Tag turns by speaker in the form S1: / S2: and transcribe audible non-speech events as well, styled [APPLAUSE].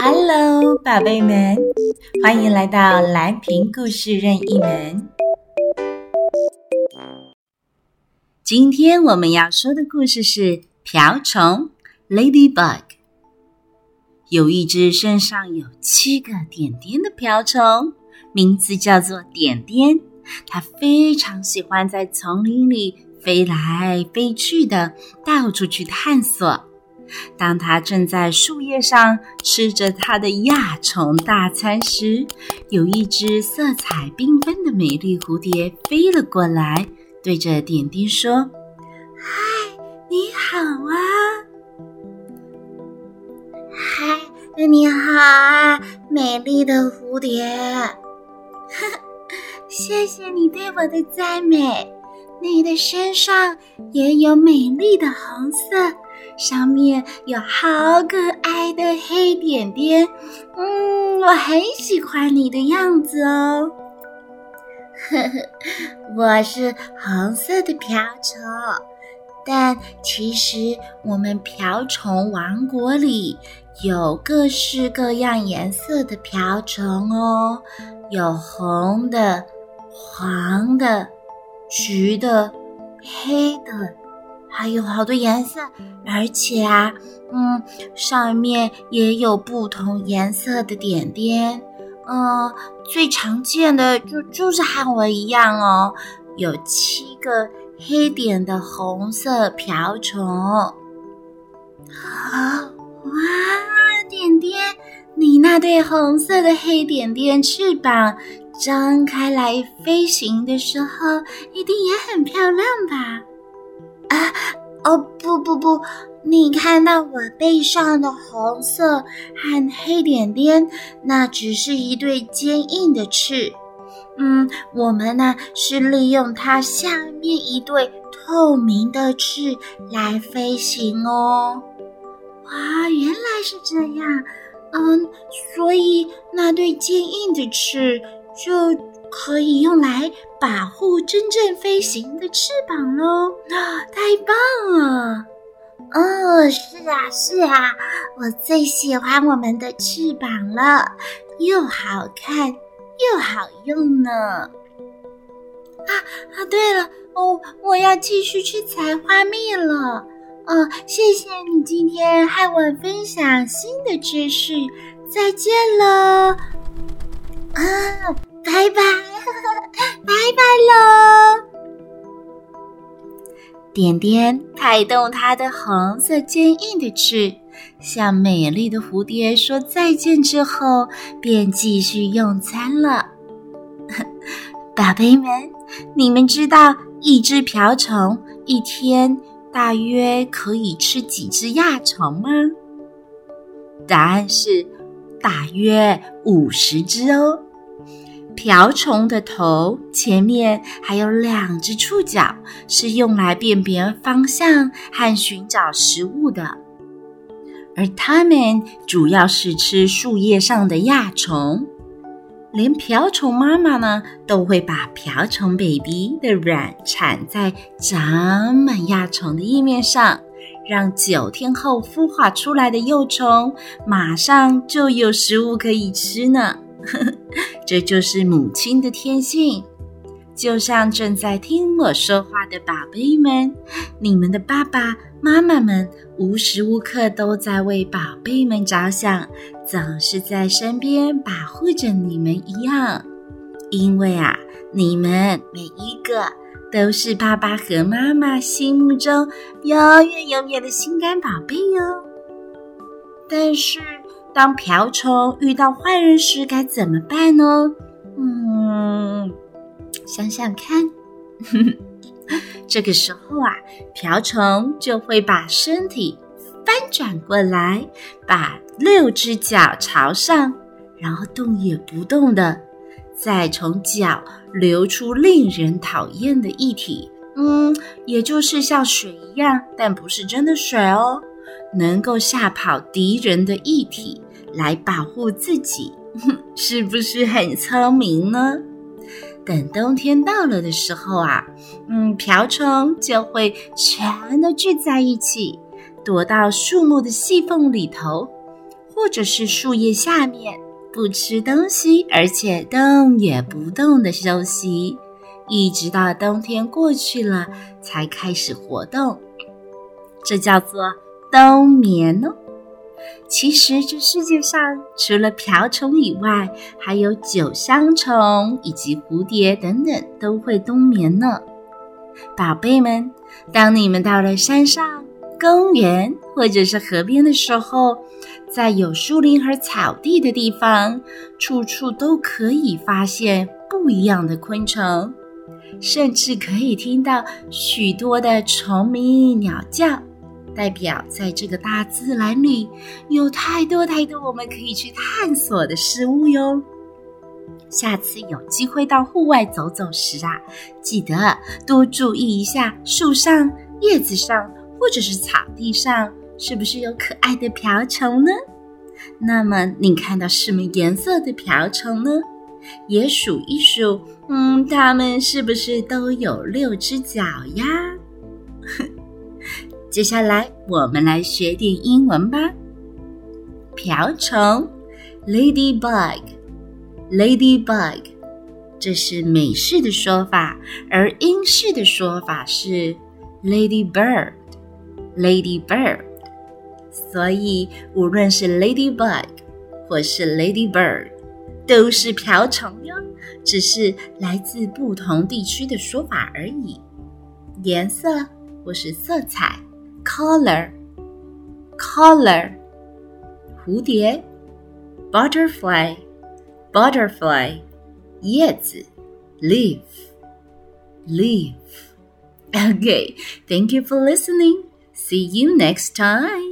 S1: Hello，宝贝们，欢迎来到蓝瓶故事任意门。今天我们要说的故事是瓢虫 （Ladybug）。有一只身上有七个点点的瓢虫，名字叫做点点。它非常喜欢在丛林里飞来飞去的，到处去探索。当他正在树叶上吃着他的亚虫大餐时，有一只色彩缤纷的美丽蝴蝶飞了过来，对着点点说：“嗨，你好啊！
S2: 嗨，你好啊，美丽的蝴蝶。谢谢你对我的赞美。你的身上也有美丽的红色。”上面有好可爱的黑点点，嗯，我很喜欢你的样子哦。呵呵，我是红色的瓢虫，但其实我们瓢虫王国里有各式各样颜色的瓢虫哦，有红的、黄的、橘的、黑的。还有好多颜色，而且啊，嗯，上面也有不同颜色的点点。嗯，最常见的就就是和我一样哦，有七个黑点的红色瓢虫。啊哇，点点，你那对红色的黑点点翅膀张开来飞行的时候，一定也很漂亮吧？哦，不不不，你看到我背上的红色和黑点点，那只是一对坚硬的翅。嗯，我们呢是利用它下面一对透明的翅来飞行哦。哇，原来是这样。嗯，所以那对坚硬的翅就可以用来保护真正飞行的翅膀喽！啊，太棒了！哦，是啊，是啊，我最喜欢我们的翅膀了，又好看又好用呢。啊啊，对了，哦，我要继续去采花蜜了。哦，谢谢你今天和我分享新的知识，再见了。啊。拜拜，[LAUGHS] 拜拜喽！
S1: 点点拍动它的红色坚硬的翅，向美丽的蝴蝶说再见之后，便继续用餐了。[LAUGHS] 宝贝们，你们知道一只瓢虫一天大约可以吃几只亚虫吗？答案是大约五十只哦。瓢虫的头前面还有两只触角，是用来辨别方向和寻找食物的。而它们主要是吃树叶上的亚虫。连瓢虫妈妈呢，都会把瓢虫 baby 的卵产在长满亚虫的叶面上，让九天后孵化出来的幼虫马上就有食物可以吃呢。[LAUGHS] 这就是母亲的天性，就像正在听我说话的宝贝们，你们的爸爸妈妈们无时无刻都在为宝贝们着想，总是在身边保护着你们一样。因为啊，你们每一个都是爸爸和妈妈心目中永远永远的心肝宝贝哟。但是，当瓢虫遇到坏人时该怎么办呢？嗯，想想看，[LAUGHS] 这个时候啊，瓢虫就会把身体翻转过来，把六只脚朝上，然后动也不动的，再从脚流出令人讨厌的液体。嗯，也就是像水一样，但不是真的水哦。能够吓跑敌人的异体来保护自己，[LAUGHS] 是不是很聪明呢？等冬天到了的时候啊，嗯，瓢虫就会全都聚在一起，躲到树木的细缝里头，或者是树叶下面不吃东西，而且动也不动的休息，一直到冬天过去了才开始活动。这叫做冬眠哦。其实，这世界上除了瓢虫以外，还有九香虫以及蝴蝶等等都会冬眠呢。宝贝们，当你们到了山上、公园或者是河边的时候，在有树林和草地的地方，处处都可以发现不一样的昆虫，甚至可以听到许多的虫鸣鸟叫。代表在这个大自然里有太多太多我们可以去探索的事物哟。下次有机会到户外走走时啊，记得多注意一下树上、叶子上或者是草地上是不是有可爱的瓢虫呢？那么你看到什么颜色的瓢虫呢？也数一数，嗯，它们是不是都有六只脚呀？[LAUGHS] 接下来，我们来学点英文吧。瓢虫，ladybug，ladybug，这是美式的说法，而英式的说法是 ladybird，ladybird。所以，无论是 ladybug 或是 ladybird，都是瓢虫哟，只是来自不同地区的说法而已。颜色或是色彩。color, color，蝴蝶，butterfly, butterfly，叶子，leaf, leaf. [LAUGHS] Okay, thank you for listening. See you next time.